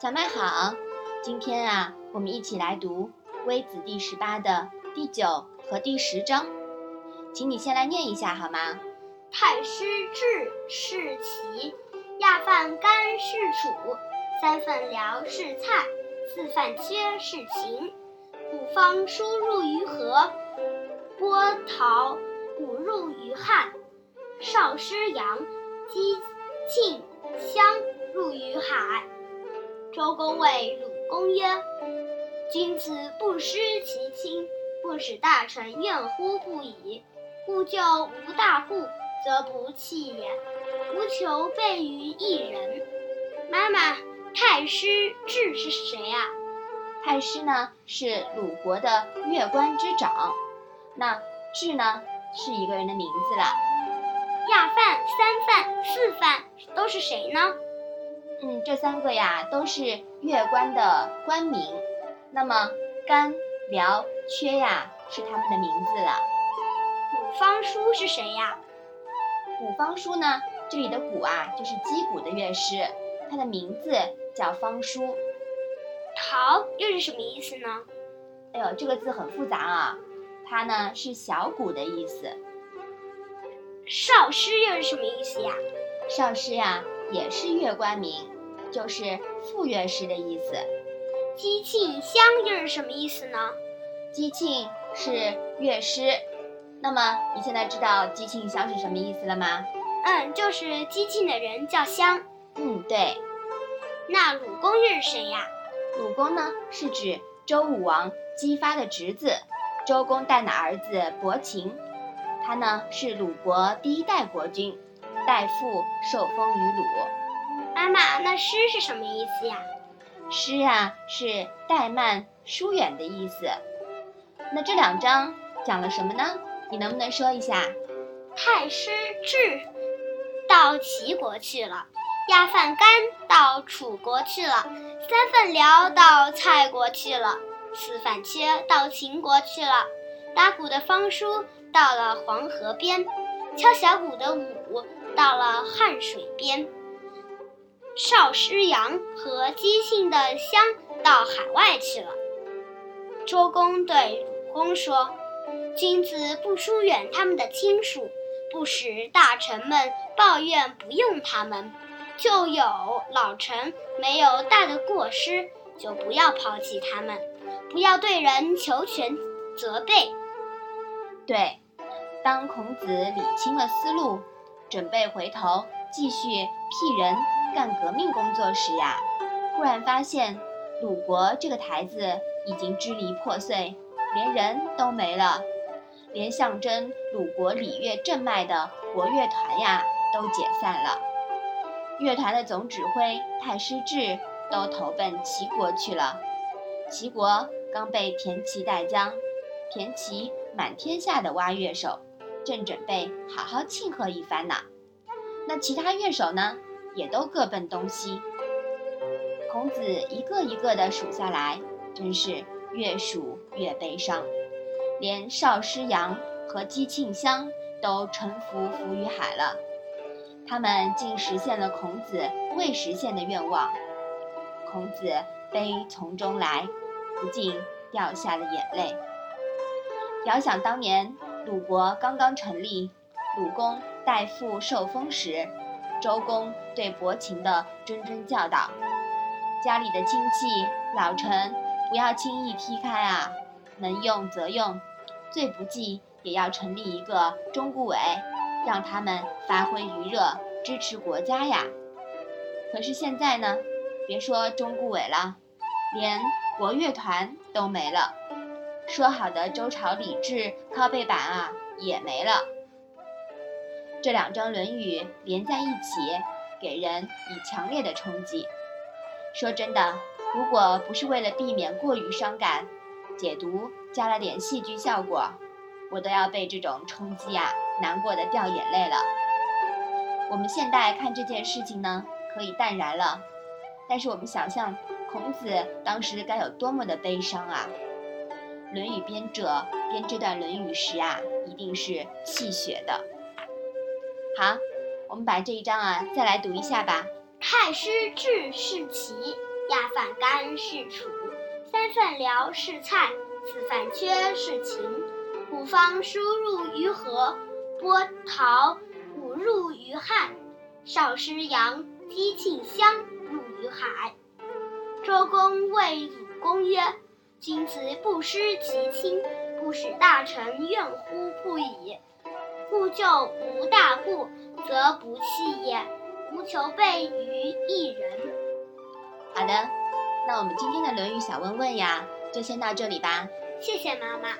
小麦好，今天啊，我们一起来读《微子》第十八的第九和第十章，请你先来念一下好吗？太师治是齐，亚饭干是楚，三份辽是蔡，四饭缺是秦。五方输入于河，波涛五入于汉。少师阳，姬公谓鲁公曰：“君子不失其亲，不使大臣怨乎不已。故就无大户，则不弃也。无求备于一人。”妈妈，太师智是谁啊？太师呢是鲁国的乐官之长，那智呢是一个人的名字啦。亚范、三范、四范都是谁呢？嗯，这三个呀都是乐官的官名。那么干、辽、缺呀是他们的名字了。古方叔是谁呀？古方叔呢，这里的古啊就是击鼓的乐师，他的名字叫方叔。陶又是什么意思呢？哎呦，这个字很复杂啊，它呢是小鼓的意思。少师又是什么意思呀？少师呀也是月官名，就是副乐师的意思。姬庆襄又是什么意思呢？姬庆是乐师，那么你现在知道姬庆襄是什么意思了吗？嗯，就是姬庆的人叫襄。嗯，对。那鲁公又是谁呀？鲁公呢，是指周武王姬发的侄子，周公旦的儿子伯禽。他呢是鲁国第一代国君，代父受封于鲁。妈妈，那诗是什么意思呀？诗啊，是怠慢、疏远的意思。那这两章讲了什么呢？你能不能说一下？太师智到齐国去了。亚饭干到楚国去了，三份辽到蔡国去了，四饭缺到秦国去了，打鼓的方叔到了黄河边，敲小鼓的武到了汉水边，少师阳和姬姓的襄到海外去了。周公对鲁公说：“君子不疏远他们的亲属，不使大臣们抱怨不用他们。”就有老臣没有大的过失，就不要抛弃他们，不要对人求全责备。对，当孔子理清了思路，准备回头继续辟人干革命工作时呀，忽然发现鲁国这个台子已经支离破碎，连人都没了，连象征鲁国礼乐正脉的国乐团呀都解散了。乐团的总指挥太师治都投奔齐国去了。齐国刚被田齐带将，田齐满天下的挖乐手，正准备好好庆贺一番呢。那其他乐手呢，也都各奔东西。孔子一个一个的数下来，真是越数越悲伤。连少师阳和姬庆香都臣服浮于海了。他们竟实现了孔子未实现的愿望，孔子悲从中来，不禁掉下了眼泪。遥想当年鲁国刚刚成立，鲁公代父受封时，周公对伯禽的谆谆教导：家里的亲戚老臣不要轻易踢开啊，能用则用，最不济也要成立一个中顾委。让他们发挥余热，支持国家呀。可是现在呢，别说中顾委了，连国乐团都没了。说好的周朝礼制靠背板啊，也没了。这两张《论语》连在一起，给人以强烈的冲击。说真的，如果不是为了避免过于伤感，解读加了点戏剧效果。我都要被这种冲击啊，难过的掉眼泪了。我们现代看这件事情呢，可以淡然了，但是我们想象孔子当时该有多么的悲伤啊！《论语》编者编这段《论语》时啊，一定是气血的。好，我们把这一章啊再来读一下吧。太师治是齐，亚饭干是楚，三份辽是蔡，四饭缺是秦。五方输入于河，波涛五入于汉。少师扬，击庆乡，入于海。周公谓鲁公曰：“君子不失其亲，不使大臣怨乎不已。故救无大故，则不弃也。无求备于一人。”好的，那我们今天的《论语》小问问呀，就先到这里吧。谢谢妈妈。